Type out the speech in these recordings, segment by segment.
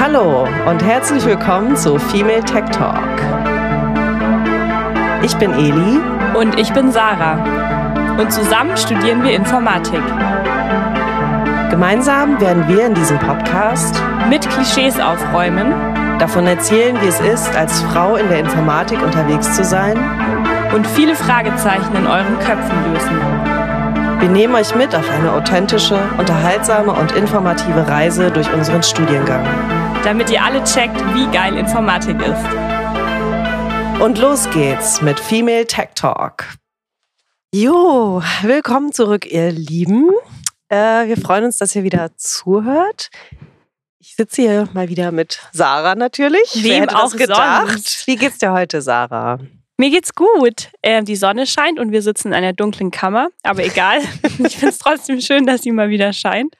Hallo und herzlich willkommen zu Female Tech Talk. Ich bin Eli und ich bin Sarah und zusammen studieren wir Informatik. Gemeinsam werden wir in diesem Podcast mit Klischees aufräumen, davon erzählen, wie es ist, als Frau in der Informatik unterwegs zu sein und viele Fragezeichen in euren Köpfen lösen. Wir nehmen euch mit auf eine authentische, unterhaltsame und informative Reise durch unseren Studiengang. Damit ihr alle checkt, wie geil Informatik ist. Und los geht's mit Female Tech Talk. Jo, willkommen zurück, ihr Lieben. Äh, wir freuen uns, dass ihr wieder zuhört. Ich sitze hier mal wieder mit Sarah natürlich. Wem Wer hätte auch gedacht? Sonst? Wie geht's dir heute, Sarah? Mir geht's gut. Äh, die Sonne scheint und wir sitzen in einer dunklen Kammer. Aber egal. ich finde es trotzdem schön, dass sie mal wieder scheint.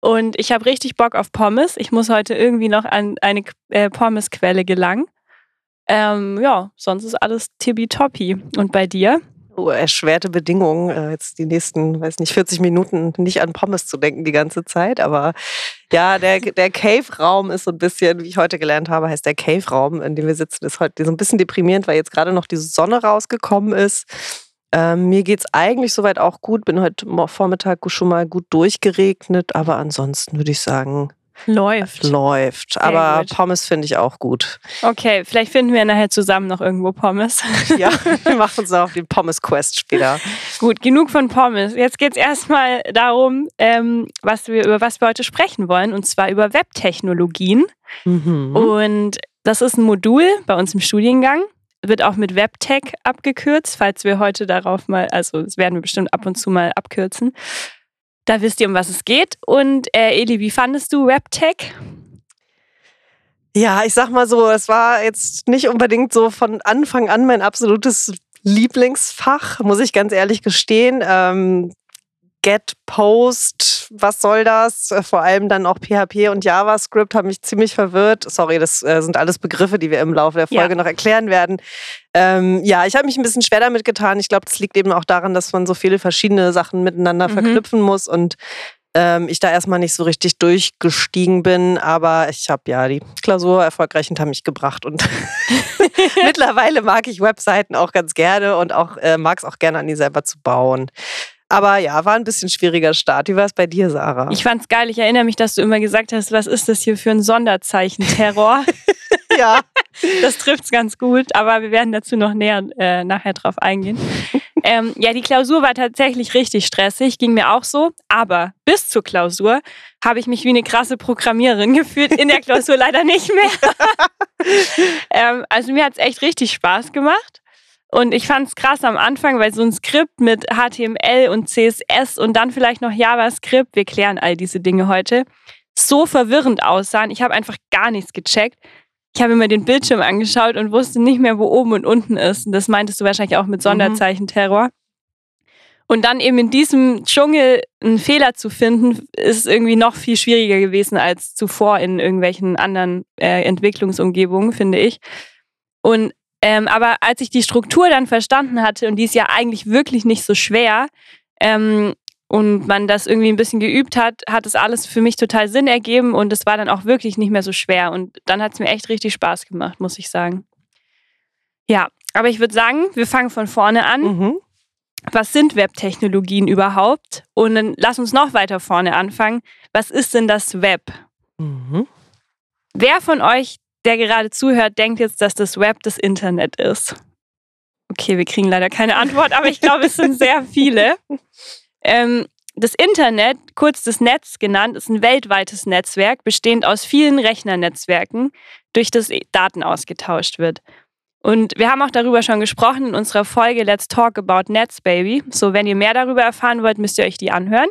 Und ich habe richtig Bock auf Pommes. Ich muss heute irgendwie noch an eine äh, Pommesquelle gelangen. Ähm, ja, sonst ist alles tippitoppi. Und bei dir? Oh, erschwerte Bedingungen, äh, jetzt die nächsten, weiß nicht, 40 Minuten nicht an Pommes zu denken die ganze Zeit. Aber ja, der, der Cave-Raum ist so ein bisschen, wie ich heute gelernt habe, heißt der Cave-Raum, in dem wir sitzen, ist heute so ein bisschen deprimierend, weil jetzt gerade noch die Sonne rausgekommen ist. Ähm, mir geht es eigentlich soweit auch gut, bin heute Vormittag schon mal gut durchgeregnet, aber ansonsten würde ich sagen, Läuft. Läuft. Sehr Aber gut. Pommes finde ich auch gut. Okay, vielleicht finden wir nachher zusammen noch irgendwo Pommes. Ja, wir machen uns auch den Pommes-Quest später. gut, genug von Pommes. Jetzt geht es erstmal darum, ähm, was wir, über was wir heute sprechen wollen, und zwar über Webtechnologien. Mhm. Und das ist ein Modul bei uns im Studiengang. Wird auch mit Webtech abgekürzt, falls wir heute darauf mal, also das werden wir bestimmt ab und zu mal abkürzen. Da wisst ihr, um was es geht. Und äh, Eli, wie fandest du WebTech? Ja, ich sag mal so, es war jetzt nicht unbedingt so von Anfang an mein absolutes Lieblingsfach, muss ich ganz ehrlich gestehen. Ähm, Get, Post, was soll das? Vor allem dann auch PHP und JavaScript haben mich ziemlich verwirrt. Sorry, das äh, sind alles Begriffe, die wir im Laufe der Folge ja. noch erklären werden. Ähm, ja, ich habe mich ein bisschen schwer damit getan. Ich glaube, das liegt eben auch daran, dass man so viele verschiedene Sachen miteinander mhm. verknüpfen muss und ähm, ich da erstmal nicht so richtig durchgestiegen bin. Aber ich habe ja die Klausur erfolgreich hinter mich gebracht und mittlerweile mag ich Webseiten auch ganz gerne und auch äh, mag es auch gerne an die selber zu bauen. Aber ja, war ein bisschen schwieriger Start. Wie war es bei dir, Sarah? Ich fand's geil. Ich erinnere mich, dass du immer gesagt hast, was ist das hier für ein Sonderzeichen-Terror? ja. Das trifft's ganz gut, aber wir werden dazu noch näher äh, nachher drauf eingehen. ähm, ja, die Klausur war tatsächlich richtig stressig, ging mir auch so. Aber bis zur Klausur habe ich mich wie eine krasse Programmiererin gefühlt. In der Klausur leider nicht mehr. ähm, also mir hat's echt richtig Spaß gemacht. Und ich fand es krass am Anfang, weil so ein Skript mit HTML und CSS und dann vielleicht noch JavaScript, wir klären all diese Dinge heute, so verwirrend aussahen. Ich habe einfach gar nichts gecheckt. Ich habe mir den Bildschirm angeschaut und wusste nicht mehr, wo oben und unten ist. Und das meintest du wahrscheinlich auch mit mhm. Sonderzeichen-Terror. Und dann eben in diesem Dschungel einen Fehler zu finden, ist irgendwie noch viel schwieriger gewesen als zuvor in irgendwelchen anderen äh, Entwicklungsumgebungen, finde ich. Und ähm, aber als ich die Struktur dann verstanden hatte, und die ist ja eigentlich wirklich nicht so schwer, ähm, und man das irgendwie ein bisschen geübt hat, hat es alles für mich total Sinn ergeben und es war dann auch wirklich nicht mehr so schwer. Und dann hat es mir echt richtig Spaß gemacht, muss ich sagen. Ja, aber ich würde sagen, wir fangen von vorne an. Mhm. Was sind Webtechnologien überhaupt? Und dann lass uns noch weiter vorne anfangen. Was ist denn das Web? Mhm. Wer von euch der gerade zuhört, denkt jetzt, dass das Web das Internet ist. Okay, wir kriegen leider keine Antwort, aber ich glaube, es sind sehr viele. Ähm, das Internet, kurz das Netz genannt, ist ein weltweites Netzwerk, bestehend aus vielen Rechnernetzwerken, durch das Daten ausgetauscht wird. Und wir haben auch darüber schon gesprochen in unserer Folge Let's Talk About Nets, Baby. So, wenn ihr mehr darüber erfahren wollt, müsst ihr euch die anhören.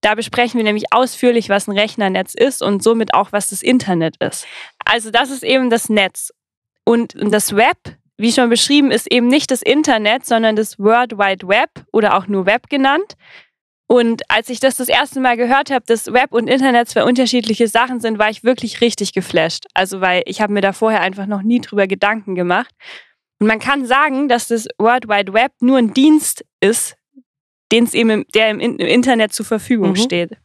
Da besprechen wir nämlich ausführlich, was ein Rechnernetz ist und somit auch, was das Internet ist. Also das ist eben das Netz. Und das Web, wie schon beschrieben, ist eben nicht das Internet, sondern das World Wide Web oder auch nur Web genannt. Und als ich das das erste Mal gehört habe, dass Web und Internet zwei unterschiedliche Sachen sind, war ich wirklich richtig geflasht. Also weil ich habe mir da vorher einfach noch nie drüber Gedanken gemacht. Und man kann sagen, dass das World Wide Web nur ein Dienst ist, den es eben im, der im, Internet zur Verfügung mhm. steht.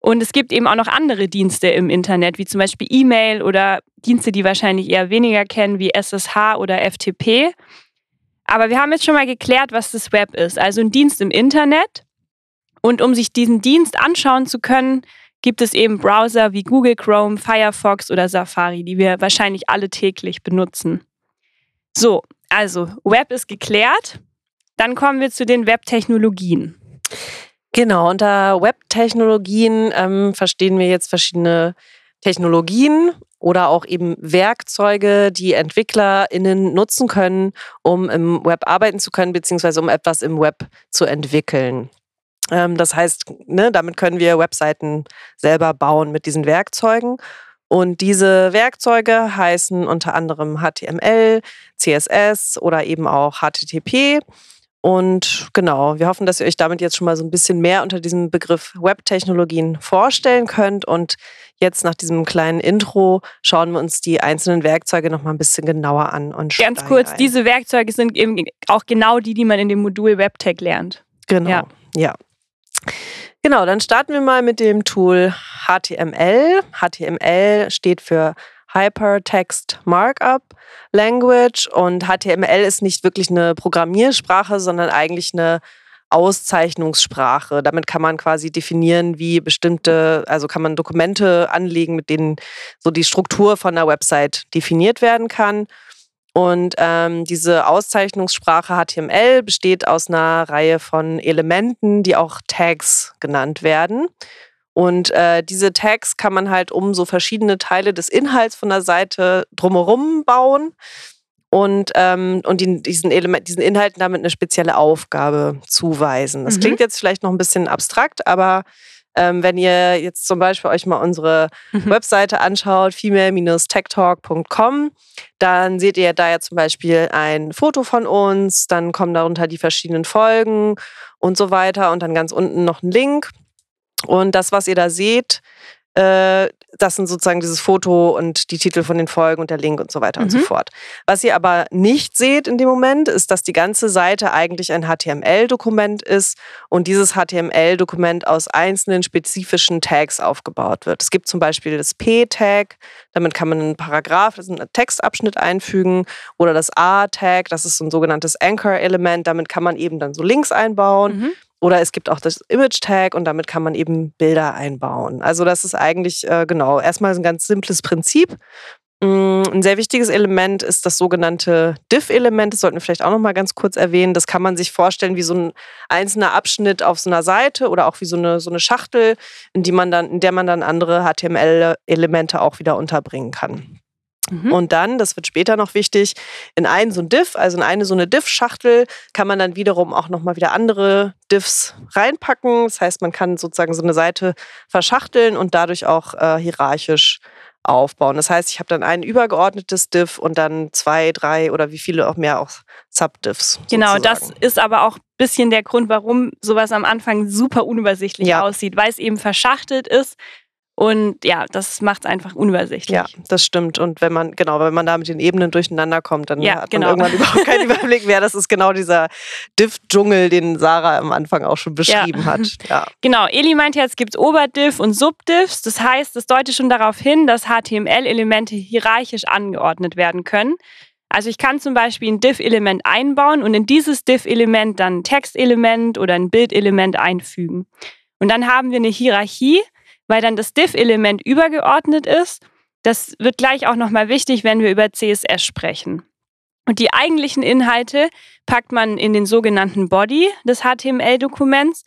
Und es gibt eben auch noch andere Dienste im Internet, wie zum Beispiel E-Mail oder Dienste, die wahrscheinlich eher weniger kennen, wie SSH oder FTP. Aber wir haben jetzt schon mal geklärt, was das Web ist. Also ein Dienst im Internet. Und um sich diesen Dienst anschauen zu können, gibt es eben Browser wie Google Chrome, Firefox oder Safari, die wir wahrscheinlich alle täglich benutzen. So, also Web ist geklärt. Dann kommen wir zu den Webtechnologien. Genau, unter Webtechnologien ähm, verstehen wir jetzt verschiedene Technologien oder auch eben Werkzeuge, die EntwicklerInnen nutzen können, um im Web arbeiten zu können, beziehungsweise um etwas im Web zu entwickeln. Ähm, das heißt, ne, damit können wir Webseiten selber bauen mit diesen Werkzeugen. Und diese Werkzeuge heißen unter anderem HTML, CSS oder eben auch HTTP. Und genau, wir hoffen, dass ihr euch damit jetzt schon mal so ein bisschen mehr unter diesem Begriff Web-Technologien vorstellen könnt. Und jetzt nach diesem kleinen Intro schauen wir uns die einzelnen Werkzeuge noch mal ein bisschen genauer an. Und Ganz kurz, ein. diese Werkzeuge sind eben auch genau die, die man in dem Modul WebTech lernt. Genau, ja. ja. Genau, dann starten wir mal mit dem Tool HTML. HTML steht für Hypertext Markup Language und HTML ist nicht wirklich eine Programmiersprache, sondern eigentlich eine Auszeichnungssprache. Damit kann man quasi definieren, wie bestimmte, also kann man Dokumente anlegen, mit denen so die Struktur von einer Website definiert werden kann. Und ähm, diese Auszeichnungssprache HTML besteht aus einer Reihe von Elementen, die auch Tags genannt werden. Und äh, diese Tags kann man halt um so verschiedene Teile des Inhalts von der Seite drumherum bauen und, ähm, und die, diesen, Element, diesen Inhalten damit eine spezielle Aufgabe zuweisen. Das mhm. klingt jetzt vielleicht noch ein bisschen abstrakt, aber ähm, wenn ihr jetzt zum Beispiel euch mal unsere mhm. Webseite anschaut, female-techtalk.com, dann seht ihr da ja zum Beispiel ein Foto von uns, dann kommen darunter die verschiedenen Folgen und so weiter und dann ganz unten noch ein Link. Und das, was ihr da seht, äh, das sind sozusagen dieses Foto und die Titel von den Folgen und der Link und so weiter mhm. und so mhm. fort. Was ihr aber nicht seht in dem Moment, ist, dass die ganze Seite eigentlich ein HTML-Dokument ist und dieses HTML-Dokument aus einzelnen spezifischen Tags aufgebaut wird. Es gibt zum Beispiel das P-Tag, damit kann man einen Paragraph, das ist ein Textabschnitt einfügen, oder das A-Tag, das ist so ein sogenanntes Anchor-Element, damit kann man eben dann so Links einbauen. Mhm. Oder es gibt auch das Image-Tag und damit kann man eben Bilder einbauen. Also das ist eigentlich äh, genau erstmal ein ganz simples Prinzip. Mm, ein sehr wichtiges Element ist das sogenannte Div-Element. Das sollten wir vielleicht auch noch mal ganz kurz erwähnen. Das kann man sich vorstellen wie so ein einzelner Abschnitt auf so einer Seite oder auch wie so eine, so eine Schachtel, in, die man dann, in der man dann andere HTML-Elemente auch wieder unterbringen kann. Mhm. Und dann, das wird später noch wichtig, in einen so ein Diff, also in eine so eine Diff-Schachtel, kann man dann wiederum auch nochmal wieder andere Diffs reinpacken. Das heißt, man kann sozusagen so eine Seite verschachteln und dadurch auch äh, hierarchisch aufbauen. Das heißt, ich habe dann ein übergeordnetes Diff und dann zwei, drei oder wie viele auch mehr auch Subdiffs. Genau, sozusagen. das ist aber auch ein bisschen der Grund, warum sowas am Anfang super unübersichtlich ja. aussieht, weil es eben verschachtelt ist und ja, das macht es einfach unübersichtlich. Ja, das stimmt. Und wenn man, genau, wenn man da mit den Ebenen durcheinander kommt, dann ja, hat genau. man irgendwann überhaupt keinen Überblick mehr. Das ist genau dieser Diff-Dschungel, den Sarah am Anfang auch schon beschrieben ja. hat. Ja. Genau, Eli meint jetzt, es gibt Oberdiff und Subdiffs. Das heißt, das deutet schon darauf hin, dass HTML-Elemente hierarchisch angeordnet werden können. Also ich kann zum Beispiel ein Diff-Element einbauen und in dieses Diff-Element dann ein Textelement oder ein Bildelement einfügen. Und dann haben wir eine Hierarchie, weil dann das diff-Element übergeordnet ist. Das wird gleich auch nochmal wichtig, wenn wir über CSS sprechen. Und die eigentlichen Inhalte packt man in den sogenannten Body des HTML-Dokuments.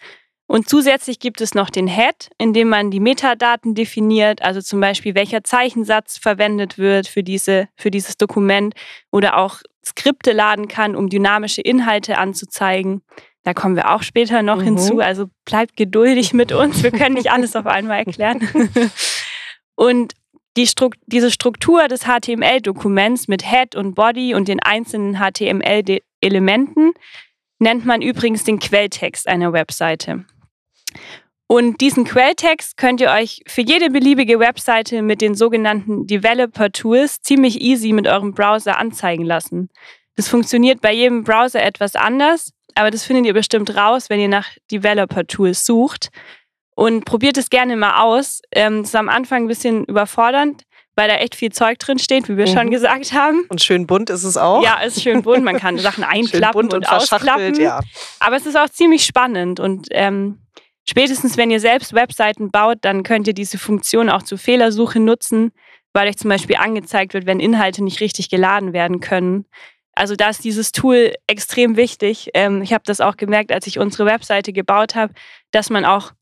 Und zusätzlich gibt es noch den Head, in dem man die Metadaten definiert, also zum Beispiel welcher Zeichensatz verwendet wird für, diese, für dieses Dokument oder auch Skripte laden kann, um dynamische Inhalte anzuzeigen. Da kommen wir auch später noch mhm. hinzu. Also bleibt geduldig mit uns. Wir können nicht alles auf einmal erklären. Und die Strukt diese Struktur des HTML-Dokuments mit Head und Body und den einzelnen HTML-Elementen nennt man übrigens den Quelltext einer Webseite. Und diesen Quelltext könnt ihr euch für jede beliebige Webseite mit den sogenannten Developer Tools ziemlich easy mit eurem Browser anzeigen lassen. Das funktioniert bei jedem Browser etwas anders, aber das findet ihr bestimmt raus, wenn ihr nach Developer Tools sucht. Und probiert es gerne mal aus. Ähm, das ist am Anfang ein bisschen überfordernd, weil da echt viel Zeug drin steht, wie wir mhm. schon gesagt haben. Und schön bunt ist es auch. Ja, es ist schön bunt. Man kann Sachen einklappen und, und ausklappen. Ja. Aber es ist auch ziemlich spannend und ähm, spätestens, wenn ihr selbst Webseiten baut, dann könnt ihr diese Funktion auch zur Fehlersuche nutzen, weil euch zum Beispiel angezeigt wird, wenn Inhalte nicht richtig geladen werden können. Also da ist dieses Tool extrem wichtig. Ähm, ich habe das auch gemerkt, als ich unsere Webseite gebaut habe, dass man auch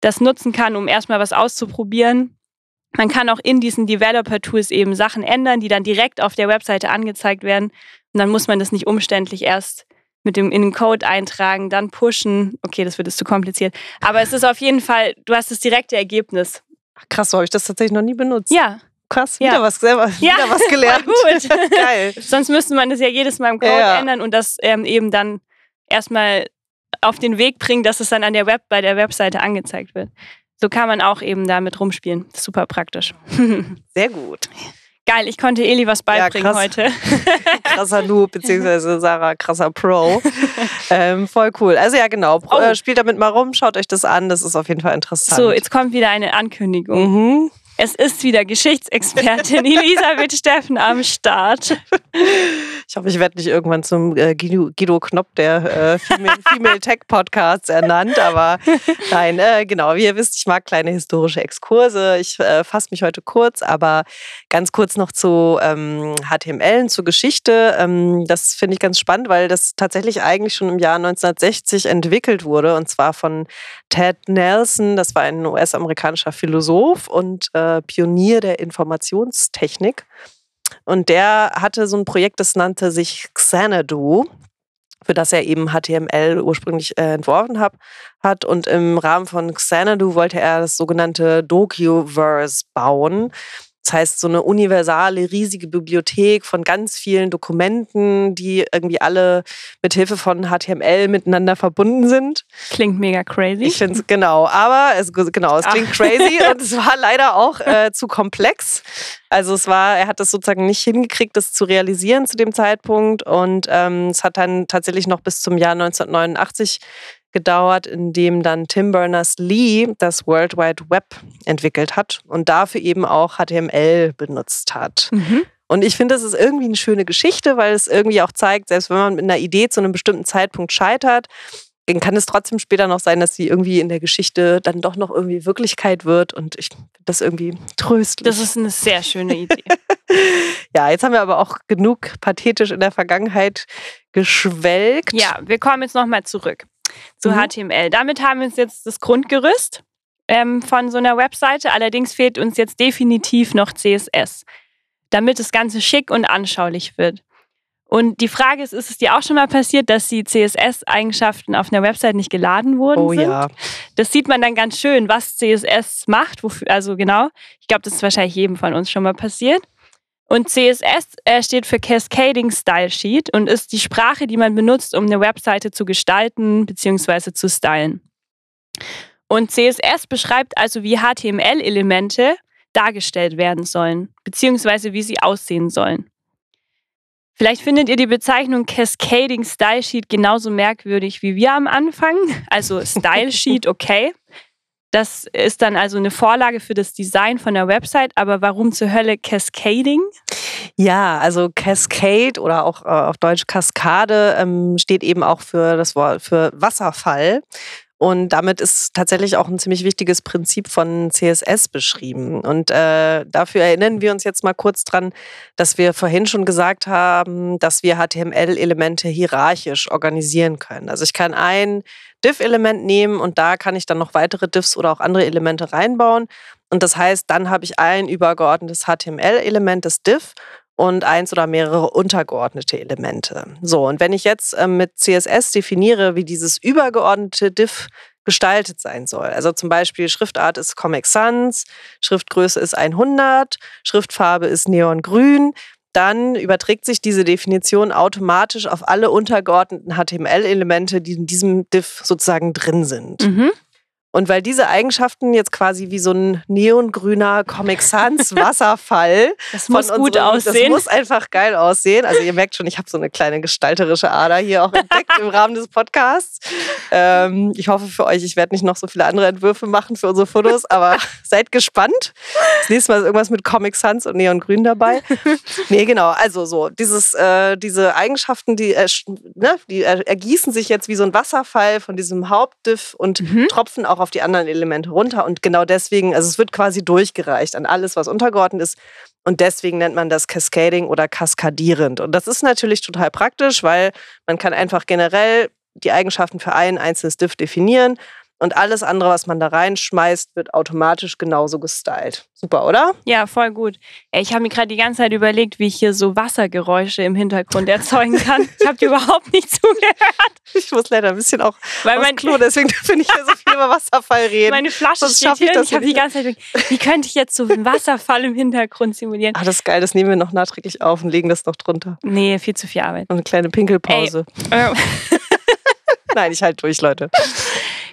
das nutzen kann, um erstmal was auszuprobieren man kann auch in diesen Developer-Tools eben Sachen ändern, die dann direkt auf der Webseite angezeigt werden. Und dann muss man das nicht umständlich erst mit dem in den Code eintragen, dann pushen. Okay, das wird jetzt zu kompliziert. Aber es ist auf jeden Fall, du hast das direkte Ergebnis. Ach, krass, so habe ich das tatsächlich noch nie benutzt. Ja. Krass, wieder ja. was selber, ja. wieder was gelernt. gut. Geil. Sonst müsste man das ja jedes Mal im Code ja. ändern und das ähm, eben dann erstmal auf den Weg bringen, dass es dann an der Web bei der Webseite angezeigt wird so kann man auch eben damit rumspielen. Super praktisch. Sehr gut. Geil, ich konnte Eli was beibringen ja, heute. krasser Noob, beziehungsweise Sarah, krasser Pro. ähm, voll cool. Also ja, genau. Oh. Äh, spielt damit mal rum, schaut euch das an, das ist auf jeden Fall interessant. So, jetzt kommt wieder eine Ankündigung. Mhm. Es ist wieder Geschichtsexpertin Elisabeth Steffen am Start. Ich hoffe, ich werde nicht irgendwann zum äh, Guido, Guido Knopp der äh, Female, Female, Tech Podcasts ernannt, aber nein, äh, genau, wie ihr wisst, ich mag kleine historische Exkurse. Ich äh, fasse mich heute kurz, aber ganz kurz noch zu ähm, HTML und zur Geschichte. Ähm, das finde ich ganz spannend, weil das tatsächlich eigentlich schon im Jahr 1960 entwickelt wurde und zwar von Ted Nelson, das war ein US-amerikanischer Philosoph und äh, Pionier der Informationstechnik. Und der hatte so ein Projekt, das nannte sich Xanadu, für das er eben HTML ursprünglich äh, entworfen hab, hat. Und im Rahmen von Xanadu wollte er das sogenannte Docuverse bauen. Das heißt, so eine universale, riesige Bibliothek von ganz vielen Dokumenten, die irgendwie alle mit Hilfe von HTML miteinander verbunden sind. Klingt mega crazy. Ich finde es genau, aber es, genau, es klingt Ach. crazy und es war leider auch äh, zu komplex. Also es war, er hat es sozusagen nicht hingekriegt, das zu realisieren zu dem Zeitpunkt und ähm, es hat dann tatsächlich noch bis zum Jahr 1989 gedauert, in dem dann Tim Berners-Lee das World Wide Web entwickelt hat und dafür eben auch HTML benutzt hat. Mhm. Und ich finde, das ist irgendwie eine schöne Geschichte, weil es irgendwie auch zeigt, selbst wenn man mit einer Idee zu einem bestimmten Zeitpunkt scheitert, dann kann es trotzdem später noch sein, dass sie irgendwie in der Geschichte dann doch noch irgendwie Wirklichkeit wird. Und ich finde das irgendwie tröstlich. Das ist eine sehr schöne Idee. ja, jetzt haben wir aber auch genug pathetisch in der Vergangenheit geschwelgt. Ja, wir kommen jetzt nochmal zurück zu mhm. HTML. Damit haben wir uns jetzt das Grundgerüst ähm, von so einer Webseite. Allerdings fehlt uns jetzt definitiv noch CSS, damit das Ganze schick und anschaulich wird. Und die Frage ist, ist es dir auch schon mal passiert, dass die CSS-Eigenschaften auf einer Website nicht geladen wurden? Oh sind? ja. Das sieht man dann ganz schön, was CSS macht. Wofür, also genau, ich glaube, das ist wahrscheinlich jedem von uns schon mal passiert. Und CSS äh, steht für Cascading Style Sheet und ist die Sprache, die man benutzt, um eine Webseite zu gestalten bzw. zu stylen. Und CSS beschreibt also, wie HTML-Elemente dargestellt werden sollen, beziehungsweise wie sie aussehen sollen. Vielleicht findet ihr die Bezeichnung Cascading Style Sheet genauso merkwürdig wie wir am Anfang. Also Style Sheet, okay. Das ist dann also eine Vorlage für das Design von der Website, aber warum zur Hölle Cascading? Ja, also Cascade oder auch äh, auf Deutsch Kaskade ähm, steht eben auch für das Wort für Wasserfall. Und damit ist tatsächlich auch ein ziemlich wichtiges Prinzip von CSS beschrieben. Und äh, dafür erinnern wir uns jetzt mal kurz dran, dass wir vorhin schon gesagt haben, dass wir HTML-Elemente hierarchisch organisieren können. Also ich kann ein Div-Element nehmen und da kann ich dann noch weitere Divs oder auch andere Elemente reinbauen. Und das heißt, dann habe ich ein übergeordnetes HTML-Element, das Div, und eins oder mehrere untergeordnete Elemente. So, und wenn ich jetzt äh, mit CSS definiere, wie dieses übergeordnete Div gestaltet sein soll. Also zum Beispiel Schriftart ist Comic Sans, Schriftgröße ist 100, Schriftfarbe ist Neongrün. Dann überträgt sich diese Definition automatisch auf alle untergeordneten HTML-Elemente, die in diesem Div sozusagen drin sind. Mhm. Und weil diese Eigenschaften jetzt quasi wie so ein neongrüner Comic Sans Wasserfall. Das muss gut aussehen. Das muss einfach geil aussehen. Also ihr merkt schon, ich habe so eine kleine gestalterische Ader hier auch entdeckt im Rahmen des Podcasts. Ähm, ich hoffe für euch, ich werde nicht noch so viele andere Entwürfe machen für unsere Fotos, aber seid gespannt. Das nächste Mal ist irgendwas mit Comic Sans und Neongrün dabei. Nee, genau. Also so, dieses, äh, diese Eigenschaften, die, äh, ne, die ergießen sich jetzt wie so ein Wasserfall von diesem Hauptdiff und mhm. tropfen auch auf auf die anderen Elemente runter. Und genau deswegen, also es wird quasi durchgereicht an alles, was untergeordnet ist. Und deswegen nennt man das Cascading oder kaskadierend. Und das ist natürlich total praktisch, weil man kann einfach generell die Eigenschaften für ein einzelnes Diff definieren und alles andere, was man da reinschmeißt, wird automatisch genauso gestylt. Super, oder? Ja, voll gut. Ich habe mir gerade die ganze Zeit überlegt, wie ich hier so Wassergeräusche im Hintergrund erzeugen kann. Ich habe dir überhaupt nicht zugehört. Ich muss leider ein bisschen auch Weil mein Klo, deswegen finde ich hier so viel über Wasserfall reden. Meine Flasche Sonst steht hier ich, ich habe die ganze Zeit, wie könnte ich jetzt so einen Wasserfall im Hintergrund simulieren? Ah, das ist geil, das nehmen wir noch nachträglich auf und legen das noch drunter. Nee, viel zu viel Arbeit. Und eine kleine Pinkelpause. Äh. Nein, ich halte durch, Leute.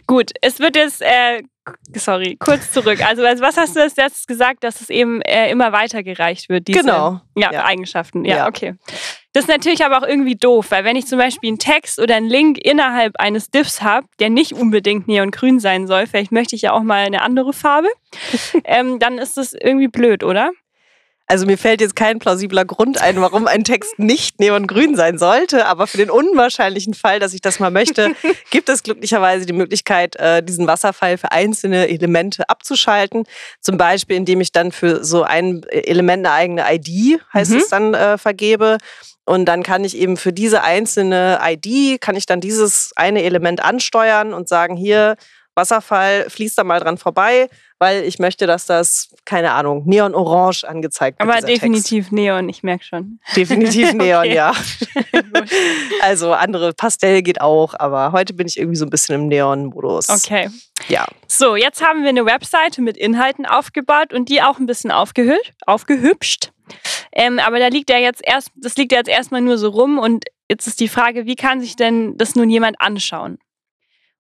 Gut, es wird jetzt, äh, sorry, kurz zurück. Also, also was hast du als letztes gesagt, dass es eben äh, immer weitergereicht wird? Diese, genau. Ja, ja. Eigenschaften. Ja, ja, okay. Das ist natürlich aber auch irgendwie doof, weil wenn ich zum Beispiel einen Text oder einen Link innerhalb eines Diffs habe, der nicht unbedingt neongrün sein soll, vielleicht möchte ich ja auch mal eine andere Farbe, ähm, dann ist das irgendwie blöd, oder? Also mir fällt jetzt kein plausibler Grund ein, warum ein Text nicht neongrün sein sollte, aber für den unwahrscheinlichen Fall, dass ich das mal möchte, gibt es glücklicherweise die Möglichkeit, äh, diesen Wasserfall für einzelne Elemente abzuschalten. Zum Beispiel, indem ich dann für so ein Element eine eigene ID, heißt mhm. es dann, äh, vergebe. Und dann kann ich eben für diese einzelne ID, kann ich dann dieses eine Element ansteuern und sagen, hier, Wasserfall, fließt da mal dran vorbei, weil ich möchte, dass das, keine Ahnung, neon-orange angezeigt wird. Aber definitiv Text. Neon, ich merke schon. Definitiv Neon, ja. also andere Pastell geht auch, aber heute bin ich irgendwie so ein bisschen im Neon-Modus. Okay. Ja. So, jetzt haben wir eine Webseite mit Inhalten aufgebaut und die auch ein bisschen aufgehübscht. aufgehübscht. Ähm, aber da liegt ja jetzt erst, das liegt ja jetzt erstmal nur so rum und jetzt ist die Frage, wie kann sich denn das nun jemand anschauen?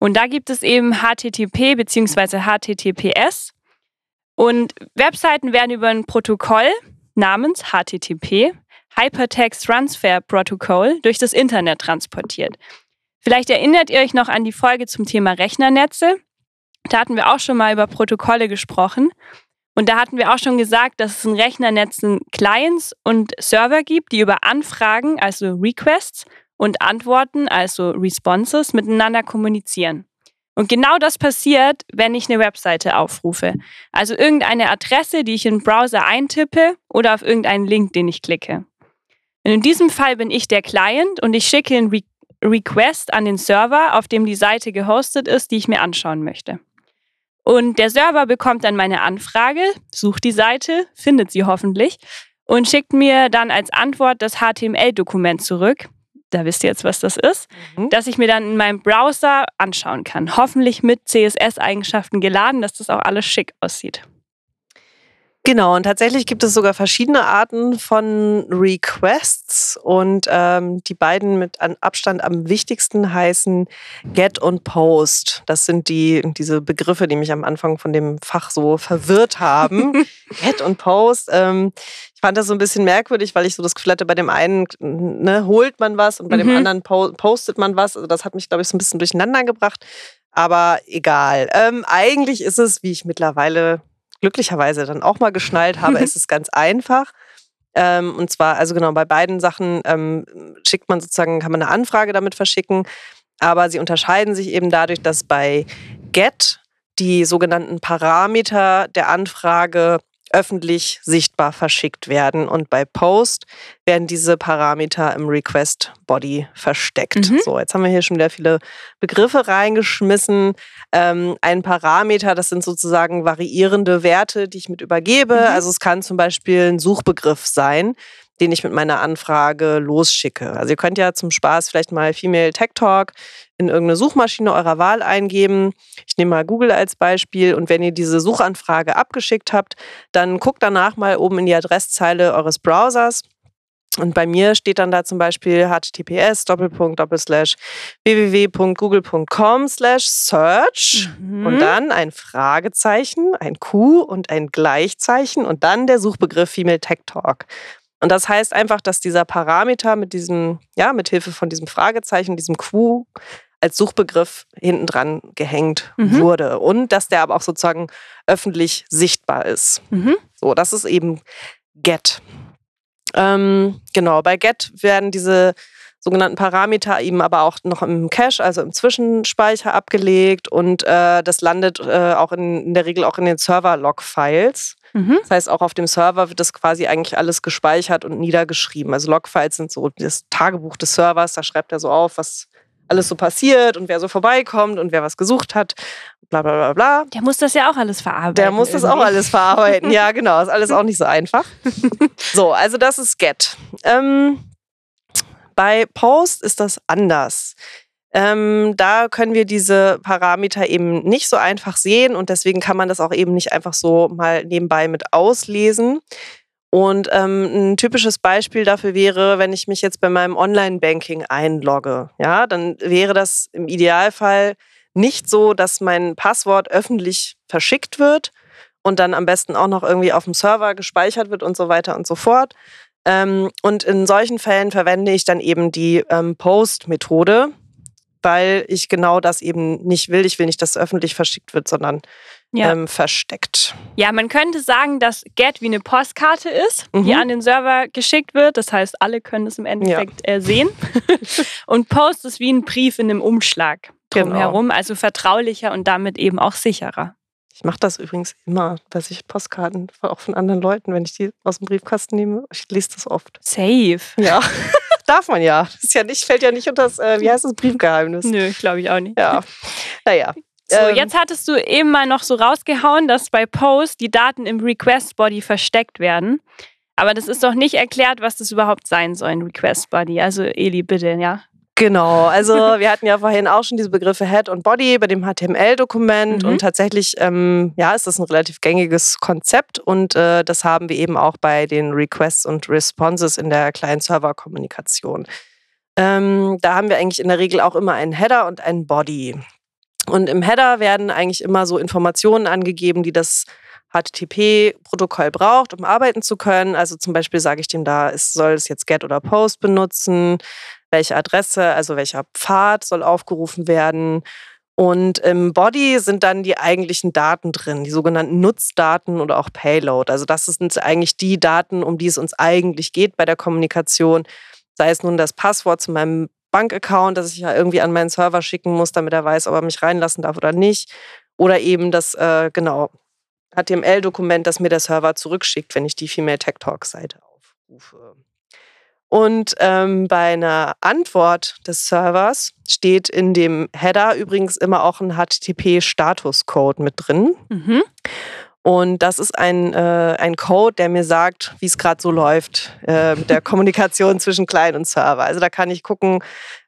Und da gibt es eben HTTP bzw. HTTPS. Und Webseiten werden über ein Protokoll namens HTTP, Hypertext Transfer Protocol, durch das Internet transportiert. Vielleicht erinnert ihr euch noch an die Folge zum Thema Rechnernetze. Da hatten wir auch schon mal über Protokolle gesprochen. Und da hatten wir auch schon gesagt, dass es in Rechnernetzen Clients und Server gibt, die über Anfragen, also Requests, und Antworten, also Responses, miteinander kommunizieren. Und genau das passiert, wenn ich eine Webseite aufrufe. Also irgendeine Adresse, die ich im Browser eintippe oder auf irgendeinen Link, den ich klicke. Und in diesem Fall bin ich der Client und ich schicke einen Re Request an den Server, auf dem die Seite gehostet ist, die ich mir anschauen möchte. Und der Server bekommt dann meine Anfrage, sucht die Seite, findet sie hoffentlich und schickt mir dann als Antwort das HTML-Dokument zurück, da wisst ihr jetzt, was das ist, mhm. dass ich mir dann in meinem Browser anschauen kann. Hoffentlich mit CSS-Eigenschaften geladen, dass das auch alles schick aussieht. Genau, und tatsächlich gibt es sogar verschiedene Arten von Requests und ähm, die beiden mit an Abstand am wichtigsten heißen Get und Post. Das sind die, diese Begriffe, die mich am Anfang von dem Fach so verwirrt haben. Get und Post. Ähm, ich fand das so ein bisschen merkwürdig, weil ich so das Gefühl hatte, bei dem einen ne, holt man was und bei mhm. dem anderen po postet man was. Also das hat mich, glaube ich, so ein bisschen durcheinander gebracht. Aber egal. Ähm, eigentlich ist es, wie ich mittlerweile glücklicherweise dann auch mal geschnallt habe, ist es ganz einfach. Ähm, und zwar, also genau, bei beiden Sachen ähm, schickt man sozusagen, kann man eine Anfrage damit verschicken, aber sie unterscheiden sich eben dadurch, dass bei GET die sogenannten Parameter der Anfrage öffentlich sichtbar verschickt werden. Und bei Post werden diese Parameter im Request Body versteckt. Mhm. So, jetzt haben wir hier schon wieder viele Begriffe reingeschmissen. Ähm, ein Parameter, das sind sozusagen variierende Werte, die ich mit übergebe. Mhm. Also es kann zum Beispiel ein Suchbegriff sein den ich mit meiner Anfrage losschicke. Also ihr könnt ja zum Spaß vielleicht mal Female Tech Talk in irgendeine Suchmaschine eurer Wahl eingeben. Ich nehme mal Google als Beispiel und wenn ihr diese Suchanfrage abgeschickt habt, dann guckt danach mal oben in die Adresszeile eures Browsers Und bei mir steht dann da zum Beispiel https doppelpunkt doppelslash www.google.com slash search Mhm. und dann ein Fragezeichen, ein Q und ein Gleichzeichen und dann der Suchbegriff Female Tech Talk. Und das heißt einfach, dass dieser Parameter mit diesem, ja, mit Hilfe von diesem Fragezeichen, diesem Q als Suchbegriff hinten dran gehängt Mhm. wurde und dass der aber auch sozusagen öffentlich sichtbar ist. Mhm. So, das ist eben Get. Ähm, genau, bei Get werden diese sogenannten Parameter eben aber auch noch im Cache, also im Zwischenspeicher abgelegt und äh, das landet äh, auch in, in der Regel auch in den Server-Log-Files. Mhm. Das heißt, auch auf dem Server wird das quasi eigentlich alles gespeichert und niedergeschrieben. Also Logfiles sind so das Tagebuch des Servers, da schreibt er so auf, was alles so passiert und wer so vorbeikommt und wer was gesucht hat, bla bla bla bla. Der muss das ja auch alles verarbeiten. Der muss das auch irgendwie. alles verarbeiten. Ja, genau. Ist alles auch nicht so einfach. So, also das ist Get. Ähm, bei Post ist das anders. Ähm, da können wir diese Parameter eben nicht so einfach sehen und deswegen kann man das auch eben nicht einfach so mal nebenbei mit auslesen. Und ähm, ein typisches Beispiel dafür wäre, wenn ich mich jetzt bei meinem Online-Banking einlogge. Ja, dann wäre das im Idealfall nicht so, dass mein Passwort öffentlich verschickt wird und dann am besten auch noch irgendwie auf dem Server gespeichert wird und so weiter und so fort. Ähm, und in solchen Fällen verwende ich dann eben die ähm, Post-Methode, weil ich genau das eben nicht will. Ich will nicht, dass es öffentlich verschickt wird, sondern Ja. ähm, versteckt. Ja, man könnte sagen, dass Get wie eine Postkarte ist, die Mhm. an den Server geschickt wird. Das heißt, alle können es im Endeffekt äh, sehen. und Post ist wie ein Brief in einem Umschlag Genau. drumherum, also vertraulicher und damit eben auch sicherer. Ich mache das übrigens immer, dass ich Postkarten auch von anderen Leuten, wenn ich die aus dem Briefkasten nehme, ich lese das oft. Safe. Ja, darf man ja. Das ist ja nicht, fällt ja nicht unter das, äh, wie heißt das, Briefgeheimnis. Nö, glaube ich auch nicht. Ja, naja. So, Ähm, jetzt hattest du eben mal noch so rausgehauen, dass bei Post die Daten im Request Body versteckt werden. Aber das ist doch nicht erklärt, was das überhaupt sein soll, ein Request Body. Also Eli, bitte, ja. Genau, also wir hatten ja vorhin auch schon diese Begriffe Head und Body bei dem HTML-Dokument Mhm. und tatsächlich ähm, ja, ist das ein relativ gängiges Konzept und äh, das haben wir eben auch bei den Requests und Responses in der Client-Server-Kommunikation. Ähm, da haben wir eigentlich in der Regel auch immer einen Header und einen Body. Und im Header werden eigentlich immer so Informationen angegeben, die das HTTP-Protokoll braucht, um arbeiten zu können. Also zum Beispiel sage ich dem da, es soll es jetzt Get oder Post benutzen, welche Adresse, also welcher Pfad soll aufgerufen werden. Und im Body sind dann die eigentlichen Daten drin, die sogenannten Nutzdaten oder auch Payload. Also das sind eigentlich die Daten, um die es uns eigentlich geht bei der Kommunikation. Sei es nun das Passwort zu meinem Bankaccount, das ich ja irgendwie an meinen Server schicken muss, damit er weiß, ob er mich reinlassen darf oder nicht. Oder eben das, äh, genau, HTML-Dokument, das mir der Server zurückschickt, wenn ich die Female Tech Talk-Seite aufrufe. Und ähm, bei einer Antwort des Servers steht in dem Header übrigens immer auch ein HTTP-Statuscode mit drin. Mhm. Und das ist ein, äh, ein Code, der mir sagt, wie es gerade so läuft äh, mit der Kommunikation zwischen Client und Server. Also da kann ich gucken,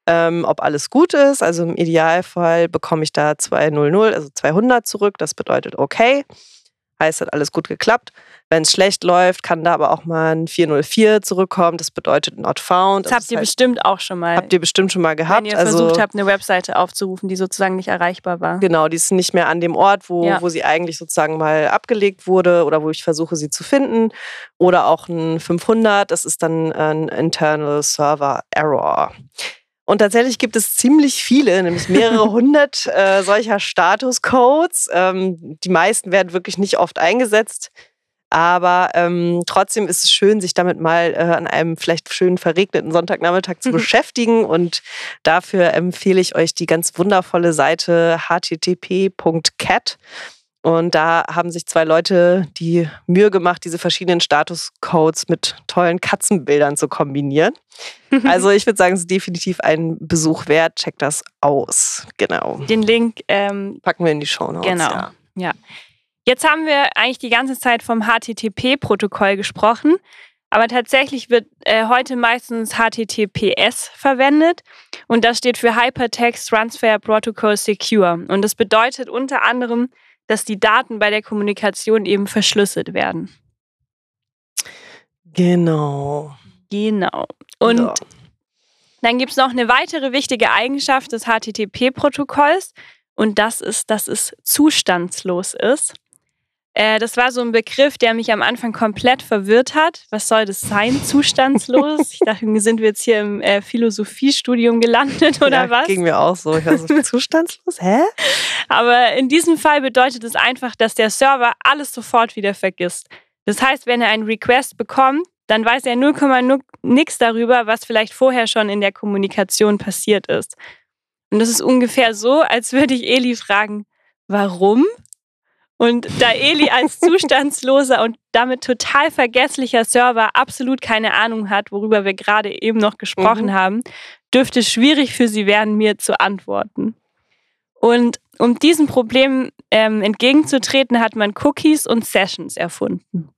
ähm, ob alles gut ist. Also im Idealfall bekomme ich da 200, also 200 zurück. Das bedeutet okay. Heißt, hat alles gut geklappt. Wenn es schlecht läuft, kann da aber auch mal ein 404 zurückkommen. Das bedeutet not found. Das Also habt ihr heißt, bestimmt auch schon mal, habt ihr bestimmt schon mal gehabt. wenn ihr also, versucht habt, eine Webseite aufzurufen, die sozusagen nicht erreichbar war. Genau, die ist nicht mehr an dem Ort, wo, Ja. wo sie eigentlich sozusagen mal abgelegt wurde oder wo ich versuche, sie zu finden. Oder auch ein 500, das ist dann ein Internal Server Error. Und tatsächlich gibt es ziemlich viele, nämlich mehrere hundert äh, solcher Statuscodes. Ähm, die meisten werden wirklich nicht oft eingesetzt. Aber ähm, trotzdem ist es schön, sich damit mal äh, an einem vielleicht schönen verregneten Sonntagnachmittag zu Mhm. beschäftigen. Und dafür empfehle ich euch die ganz wundervolle Seite http.cat. Und da haben sich zwei Leute die Mühe gemacht, diese verschiedenen Statuscodes mit tollen Katzenbildern zu kombinieren. Also ich würde sagen, es ist definitiv ein Besuch wert. Checkt das aus. Genau. Den Link ähm, Packen wir in die Show Notes. Genau. Ja. Jetzt haben wir eigentlich die ganze Zeit vom HTTP-Protokoll gesprochen, aber tatsächlich wird äh, heute meistens HTTPS verwendet und das steht für Hypertext Transfer Protocol Secure und das bedeutet unter anderem, dass die Daten bei der Kommunikation eben verschlüsselt werden. Genau. Genau. Und Ja. dann gibt es noch eine weitere wichtige Eigenschaft des HTTP-Protokolls und das ist, dass es zustandslos ist. Äh, das war so ein Begriff, der mich am Anfang komplett verwirrt hat. Was soll das sein, zustandslos? ich dachte, sind wir jetzt hier im äh, Philosophiestudium gelandet oder ja, was? Ging mir auch so. Ich war so zustandslos. Hä? Aber in diesem Fall bedeutet es einfach, dass der Server alles sofort wieder vergisst. Das heißt, wenn er einen Request bekommt, dann weiß er 0,0 nichts darüber, was vielleicht vorher schon in der Kommunikation passiert ist. Und das ist ungefähr so, als würde ich Eli fragen, warum? Und da Eli als zustandsloser und damit total vergesslicher Server absolut keine Ahnung hat, worüber wir gerade eben noch gesprochen Mhm. haben, dürfte es schwierig für sie werden, mir zu antworten. Und um diesem Problem ähm, entgegenzutreten, hat man Cookies und Sessions erfunden.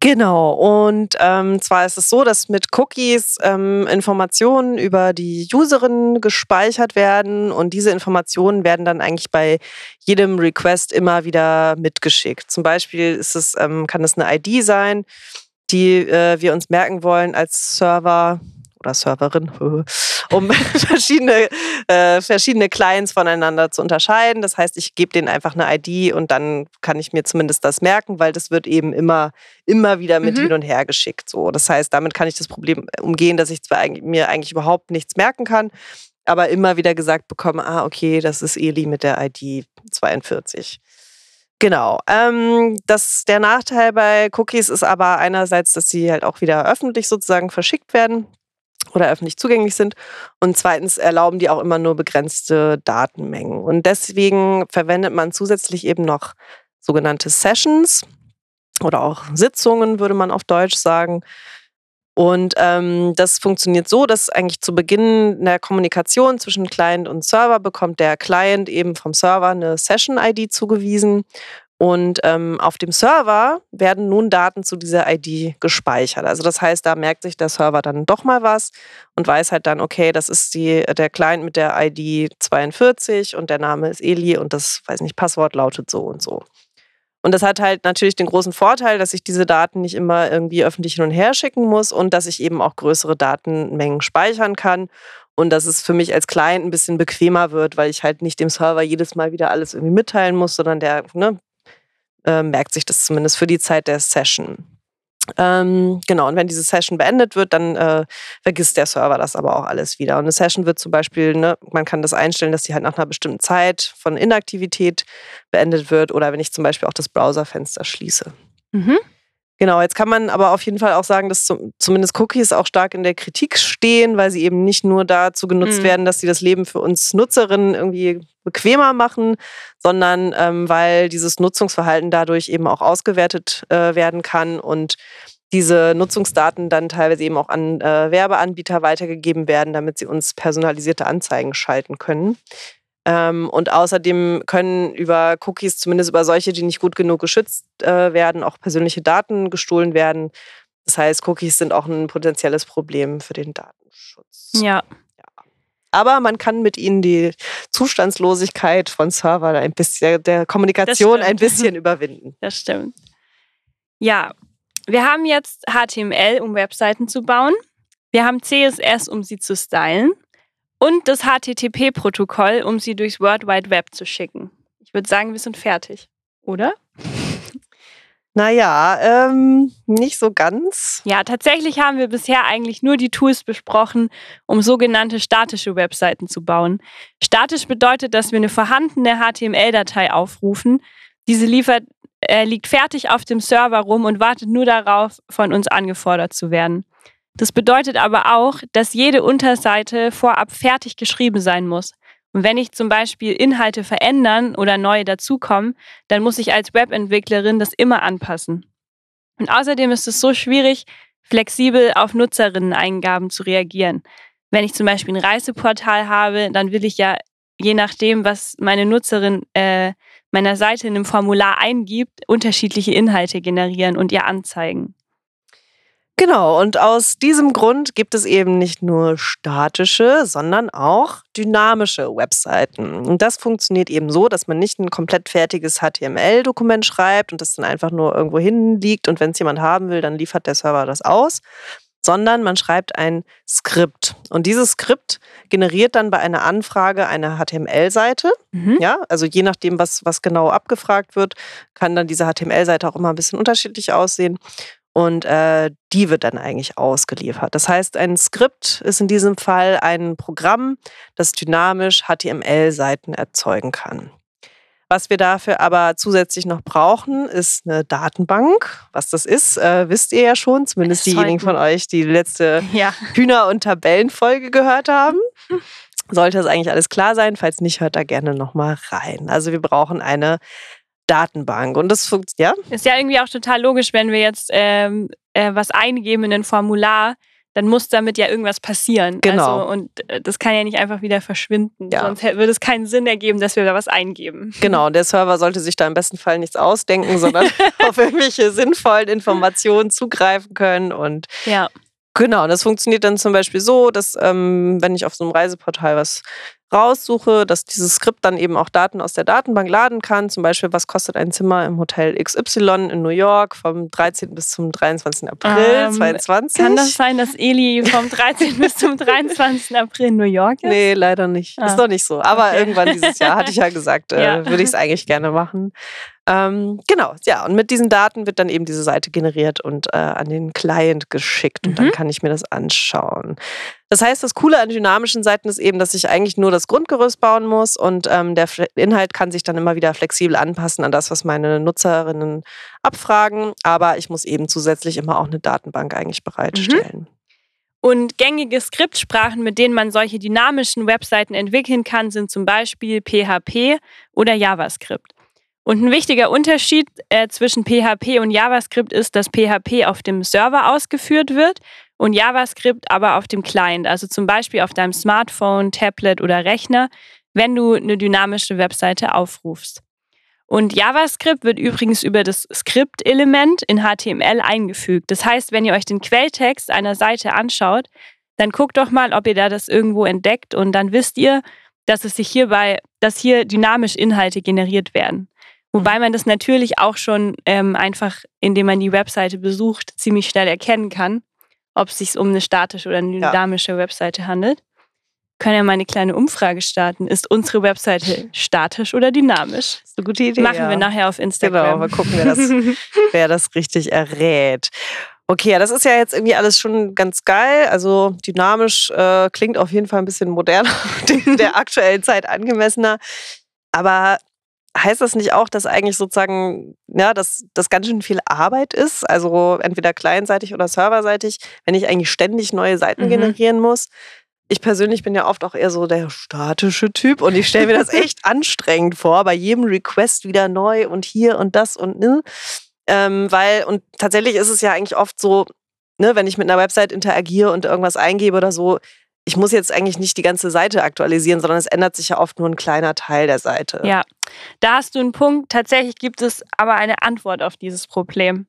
Genau, und ähm, zwar ist es so, dass mit Cookies ähm, Informationen über die Userin gespeichert werden und diese Informationen werden dann eigentlich bei jedem Request immer wieder mitgeschickt. Zum Beispiel ist es, ähm, kann es eine ID sein, die äh, wir uns merken wollen als Server oder Serverin, um verschiedene, äh, verschiedene Clients voneinander zu unterscheiden. Das heißt, ich gebe denen einfach eine ID und dann kann ich mir zumindest das merken, weil das wird eben immer, immer wieder mit Mhm. hin und her geschickt. So. Das heißt, damit kann ich das Problem umgehen, dass ich zwar eigentlich, mir eigentlich überhaupt nichts merken kann, aber immer wieder gesagt bekomme, ah, okay, das ist Eli mit der ID 42. Genau. Ähm, das, der Nachteil bei Cookies ist aber einerseits, dass sie halt auch wieder öffentlich sozusagen verschickt werden oder öffentlich zugänglich sind. Und zweitens erlauben die auch immer nur begrenzte Datenmengen. Und deswegen verwendet man zusätzlich eben noch sogenannte Sessions oder auch Sitzungen, würde man auf Deutsch sagen. Und ähm, das funktioniert so, dass eigentlich zu Beginn der Kommunikation zwischen Client und Server bekommt der Client eben vom Server eine Session-ID zugewiesen. Und ähm, auf dem Server werden nun Daten zu dieser ID gespeichert. Also das heißt, da merkt sich der Server dann doch mal was und weiß halt dann, okay, das ist die, der Client mit der ID 42 und der Name ist Eli und das, weiß nicht, Passwort lautet so und so. Und das hat halt natürlich den großen Vorteil, dass ich diese Daten nicht immer irgendwie öffentlich hin und her schicken muss und dass ich eben auch größere Datenmengen speichern kann und dass es für mich als Client ein bisschen bequemer wird, weil ich halt nicht dem Server jedes Mal wieder alles irgendwie mitteilen muss, sondern der ne, äh, merkt sich das zumindest für die Zeit der Session. Ähm, genau, und wenn diese Session beendet wird, dann äh, vergisst der Server das aber auch alles wieder. Und eine Session wird zum Beispiel, ne, man kann das einstellen, dass die halt nach einer bestimmten Zeit von Inaktivität beendet wird oder wenn ich zum Beispiel auch das Browserfenster schließe. Mhm. Genau, jetzt kann man aber auf jeden Fall auch sagen, dass zum, zumindest Cookies auch stark in der Kritik stehen, weil sie eben nicht nur dazu genutzt Mhm. werden, dass sie das Leben für uns Nutzerinnen irgendwie bequemer machen, sondern ähm, weil dieses Nutzungsverhalten dadurch eben auch ausgewertet äh, werden kann und diese Nutzungsdaten dann teilweise eben auch an äh, Werbeanbieter weitergegeben werden, damit sie uns personalisierte Anzeigen schalten können. Ähm, und außerdem können über Cookies, zumindest über solche, die nicht gut genug geschützt äh, werden, auch persönliche Daten gestohlen werden. Das heißt, Cookies sind auch ein potenzielles Problem für den Datenschutz. Ja. Aber man kann mit ihnen die Zustandslosigkeit von Servern ein bisschen, der Kommunikation ein bisschen überwinden. Das stimmt. Ja, wir haben jetzt HTML, um Webseiten zu bauen. Wir haben CSS, um sie zu stylen. Und das HTTP-Protokoll, um sie durchs World Wide Web zu schicken. Ich würde sagen, wir sind fertig, oder? Naja, ähm, nicht so ganz. Ja, tatsächlich haben wir bisher eigentlich nur die Tools besprochen, um sogenannte statische Webseiten zu bauen. Statisch bedeutet, dass wir eine vorhandene HTML-Datei aufrufen. Diese liefert, äh, liegt fertig auf dem Server rum und wartet nur darauf, von uns angefordert zu werden. Das bedeutet aber auch, dass jede Unterseite vorab fertig geschrieben sein muss. Und wenn ich zum Beispiel Inhalte verändern oder neue dazukommen, dann muss ich als Webentwicklerin das immer anpassen. Und außerdem ist es so schwierig, flexibel auf Nutzerinnen-Eingaben zu reagieren. Wenn ich zum Beispiel ein Reiseportal habe, dann will ich ja je nachdem, was meine Nutzerin äh, meiner Seite in einem Formular eingibt, unterschiedliche Inhalte generieren und ihr anzeigen. Genau, und aus diesem Grund gibt es eben nicht nur statische, sondern auch dynamische Webseiten. Und das funktioniert eben so, dass man nicht ein komplett fertiges HTML-Dokument schreibt und das dann einfach nur irgendwo hin liegt und wenn es jemand haben will, dann liefert der Server das aus, sondern man schreibt ein Skript. Und dieses Skript generiert dann bei einer Anfrage eine HTML-Seite. Mhm. Ja, also je nachdem, was, was genau abgefragt wird, kann dann diese HTML-Seite auch immer ein bisschen unterschiedlich aussehen. Und äh, die wird dann eigentlich ausgeliefert. Das heißt, ein Skript ist in diesem Fall ein Programm, das dynamisch HTML-Seiten erzeugen kann. Was wir dafür aber zusätzlich noch brauchen, ist eine Datenbank. Was das ist, äh, wisst ihr ja schon, zumindest diejenigen von euch, die die letzte ja. Hühner- und Tabellenfolge gehört haben. Sollte das eigentlich alles klar sein? Falls nicht, hört da gerne nochmal rein. Also wir brauchen eine Datenbank. Und das funktioniert, ja? Ist ja irgendwie auch total logisch, wenn wir jetzt ähm, äh, was eingeben in ein Formular, dann muss damit ja irgendwas passieren. Genau. Also, und äh, das kann ja nicht einfach wieder verschwinden. Ja. Sonst würde es keinen Sinn ergeben, dass wir da was eingeben. Genau, der Server sollte sich da im besten Fall nichts ausdenken, sondern auf irgendwelche sinnvollen Informationen zugreifen können. Und ja. genau, das funktioniert dann zum Beispiel so, dass ähm, wenn ich auf so einem Reiseportal was raussuche, dass dieses Skript dann eben auch Daten aus der Datenbank laden kann. Zum Beispiel, was kostet ein Zimmer im Hotel XY in New York vom 13. bis zum 23. April ähm, 2020. Kann das sein, dass Eli vom 13. bis zum 23. April in New York ist? Nee, leider nicht. Ah. Ist noch nicht so. Aber okay. irgendwann dieses Jahr, hatte ich ja gesagt, äh, ja. würde ich es eigentlich gerne machen. Ähm, genau, ja, und mit diesen Daten wird dann eben diese Seite generiert und äh, an den Client geschickt und mhm. dann kann ich mir das anschauen. Das heißt, das Coole an dynamischen Seiten ist eben, dass ich eigentlich nur das Grundgerüst bauen muss und ähm, der Inhalt kann sich dann immer wieder flexibel anpassen an das, was meine Nutzerinnen abfragen. Aber ich muss eben zusätzlich immer auch eine Datenbank eigentlich bereitstellen. Mhm. Und gängige Skriptsprachen, mit denen man solche dynamischen Webseiten entwickeln kann, sind zum Beispiel PHP oder JavaScript. Und ein wichtiger Unterschied äh, zwischen PHP und JavaScript ist, dass PHP auf dem Server ausgeführt wird und JavaScript aber auf dem Client, also zum Beispiel auf deinem Smartphone, Tablet oder Rechner, wenn du eine dynamische Webseite aufrufst. Und JavaScript wird übrigens über das Skript-Element in HTML eingefügt. Das heißt, wenn ihr euch den Quelltext einer Seite anschaut, dann guckt doch mal, ob ihr da das irgendwo entdeckt und dann wisst ihr, dass es sich hierbei, dass hier dynamisch Inhalte generiert werden. Wobei man das natürlich auch schon ähm, einfach, indem man die Webseite besucht, ziemlich schnell erkennen kann, ob es sich um eine statische oder eine dynamische ja. Webseite handelt. Können ja mal eine kleine Umfrage starten. Ist unsere Webseite statisch oder dynamisch? Das ist eine gute Idee. Machen ja. wir nachher auf Instagram. Genau, mal gucken, wer das, wer das richtig errät. Okay, ja, das ist ja jetzt irgendwie alles schon ganz geil. Also dynamisch äh, klingt auf jeden Fall ein bisschen moderner, der aktuellen Zeit angemessener. Aber heißt das nicht auch, dass eigentlich sozusagen, ja, dass das ganz schön viel Arbeit ist? Also entweder clientseitig oder serverseitig, wenn ich eigentlich ständig neue Seiten mhm. generieren muss. Ich persönlich bin ja oft auch eher so der statische Typ und ich stelle mir das echt anstrengend vor, bei jedem Request wieder neu und hier und das und ne. Ähm, weil, und tatsächlich ist es ja eigentlich oft so, ne, wenn ich mit einer Website interagiere und irgendwas eingebe oder so, ich muss jetzt eigentlich nicht die ganze Seite aktualisieren, sondern es ändert sich ja oft nur ein kleiner Teil der Seite. Ja, da hast du einen Punkt. Tatsächlich gibt es aber eine Antwort auf dieses Problem.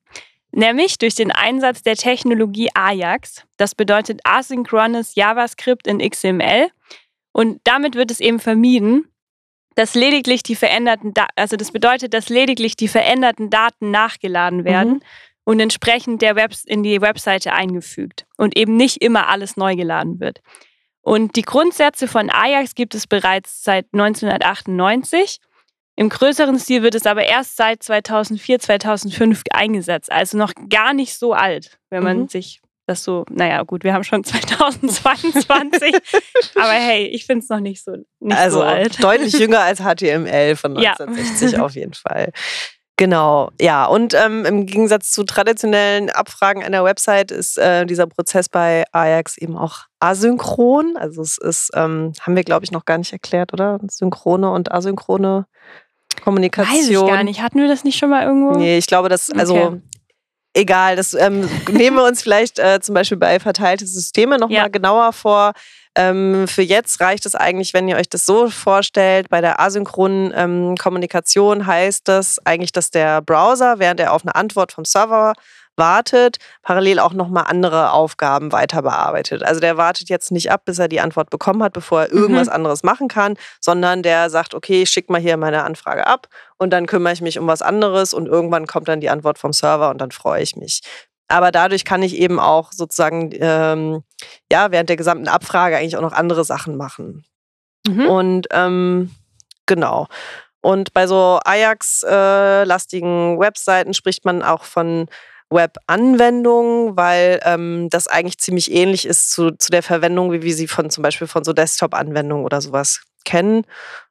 Nämlich durch den Einsatz der Technologie Ajax. Das bedeutet asynchronous JavaScript in XML. Und damit wird es eben vermieden, dass lediglich die veränderten, da also das bedeutet, dass lediglich die veränderten Daten nachgeladen werden mhm. Und entsprechend der Webs in die Webseite eingefügt und eben nicht immer alles neu geladen wird. Und die Grundsätze von Ajax gibt es bereits seit 1998. Im größeren Stil wird es aber erst seit 2004, 2005 eingesetzt. Also noch gar nicht so alt, wenn man mhm. sich das so, naja, gut, wir haben schon 2022, aber hey, ich finde es noch nicht so, nicht also so alt. Deutlich jünger als HTML von 1960 ja. auf jeden Fall. Genau, ja. Und ähm, im Gegensatz zu traditionellen Abfragen einer Website ist äh, dieser Prozess bei Ajax eben auch asynchron. Also es ist, ähm, haben wir, glaube ich, noch gar nicht erklärt, oder? Synchrone und asynchrone Kommunikation. Weiß ich gar nicht. Hatten wir das nicht schon mal irgendwo? Nee, ich glaube, das, also okay. egal, das ähm, nehmen wir uns vielleicht äh, zum Beispiel bei verteilte Systeme nochmal ja. genauer vor. Ähm, für jetzt reicht es eigentlich, wenn ihr euch das so vorstellt, bei der asynchronen ähm, Kommunikation heißt das eigentlich, dass der Browser, während er auf eine Antwort vom Server wartet, parallel auch nochmal andere Aufgaben weiter bearbeitet. Also der wartet jetzt nicht ab, bis er die Antwort bekommen hat, bevor er irgendwas mhm. anderes machen kann, sondern der sagt, okay, ich schicke mal hier meine Anfrage ab und dann kümmere ich mich um was anderes und irgendwann kommt dann die Antwort vom Server und dann freue ich mich. Aber dadurch kann ich eben auch sozusagen ähm, ja während der gesamten Abfrage eigentlich auch noch andere Sachen machen. Mhm. Und ähm, genau. Und bei so Ajax-lastigen äh, Webseiten spricht man auch von Web-Anwendungen, weil ähm, das eigentlich ziemlich ähnlich ist zu, zu der Verwendung, wie wir sie von zum Beispiel von so Desktop-Anwendungen oder sowas kennen.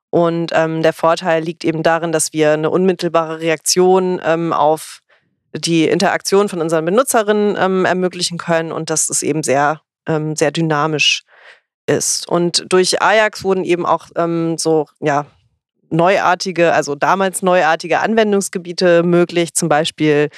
Und ähm, der Vorteil liegt eben darin, dass wir eine unmittelbare Reaktion ähm, auf die Interaktion von unseren Benutzerinnen ähm, ermöglichen können und dass es eben sehr, ähm, sehr dynamisch ist. Und durch Ajax wurden eben auch ähm, so, ja, neuartige, also damals neuartige Anwendungsgebiete möglich, zum Beispiel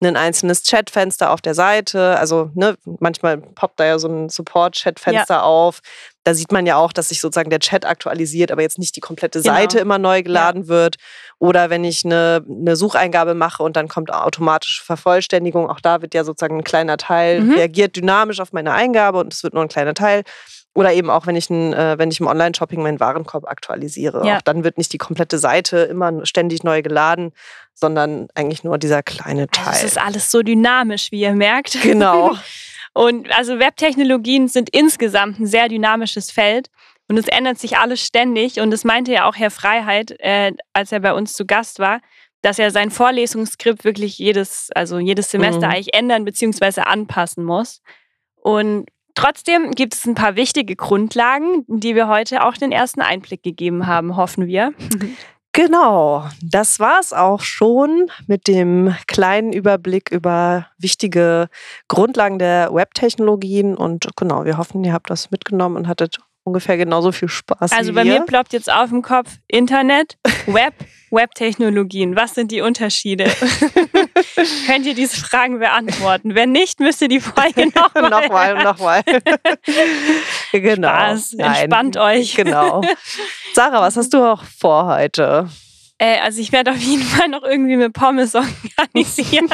ein einzelnes Chatfenster auf der Seite. Also ne, manchmal poppt da ja so ein Support-Chatfenster ja. auf. Da sieht man ja auch, dass sich sozusagen der Chat aktualisiert, aber jetzt nicht die komplette genau. Seite immer neu geladen ja. wird. Oder wenn ich eine, eine, Sucheingabe mache und dann kommt automatische Vervollständigung, auch da wird ja sozusagen ein kleiner Teil, mhm. reagiert dynamisch auf meine Eingabe und es wird nur ein kleiner Teil. Oder eben auch, wenn ich, ein, äh, wenn ich im Online-Shopping meinen Warenkorb aktualisiere. Ja. Auch dann wird nicht die komplette Seite immer ständig neu geladen, sondern eigentlich nur dieser kleine Teil. Also es ist alles so dynamisch, wie ihr merkt. Genau. Und also Webtechnologien sind insgesamt ein sehr dynamisches Feld. Und es ändert sich alles ständig. Und das meinte ja auch Herr Freiheit, äh, als er bei uns zu Gast war, dass er sein Vorlesungsskript wirklich jedes, also jedes Semester mhm. eigentlich ändern bzw. anpassen muss. Und Trotzdem gibt es ein paar wichtige Grundlagen, die wir heute auch den ersten Einblick gegeben haben, hoffen wir. Genau, das war es auch schon mit dem kleinen Überblick über wichtige Grundlagen der Webtechnologien. Und genau, wir hoffen, ihr habt das mitgenommen und hattet ungefähr genauso viel Spaß. Also bei mir ploppt jetzt auf dem Kopf Internet, Web, Webtechnologien. Was sind die Unterschiede? Könnt ihr diese Fragen beantworten? Wenn nicht, müsst ihr die Folge nochmal. nochmal, nochmal. genau. Spaß. Entspannt euch. Genau. Sarah, was hast du auch vor heute? Äh, also ich werde auf jeden Fall noch irgendwie mit Pommes organisieren.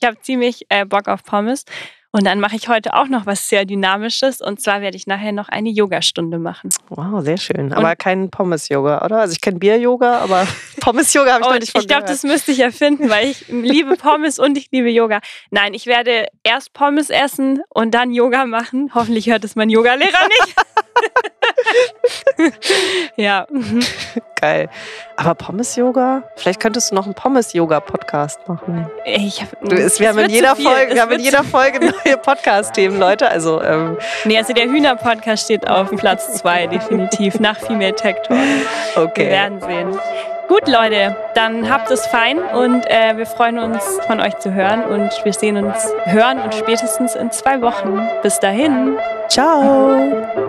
ich habe ziemlich äh, Bock auf Pommes. Und dann mache ich heute auch noch was sehr Dynamisches und zwar werde ich nachher noch eine Yogastunde machen. Wow, sehr schön. Aber und kein Pommes-Yoga, oder? Also ich kenne Bier-Yoga, aber Pommes-Yoga habe ich noch nicht von Ich glaube, das müsste ich erfinden, weil ich liebe Pommes und ich liebe Yoga. Nein, ich werde erst Pommes essen und dann Yoga machen. Hoffentlich hört es mein Yogalehrer nicht. ja. Geil. Aber Pommes-Yoga? Vielleicht könntest du noch einen Pommes-Yoga-Podcast machen. Ich hab, du, es, wir haben in jeder Folge, wir haben in jeder Folge neue Podcast-Themen, Leute. Also, ähm. Nee, also der Hühner-Podcast steht auf Platz zwei, definitiv, nach Female Tech Talk. Okay. Wir werden sehen. Gut, Leute, dann habt es fein und äh, wir freuen uns, von euch zu hören und wir sehen uns, hören und spätestens in zwei Wochen. Bis dahin. Ciao.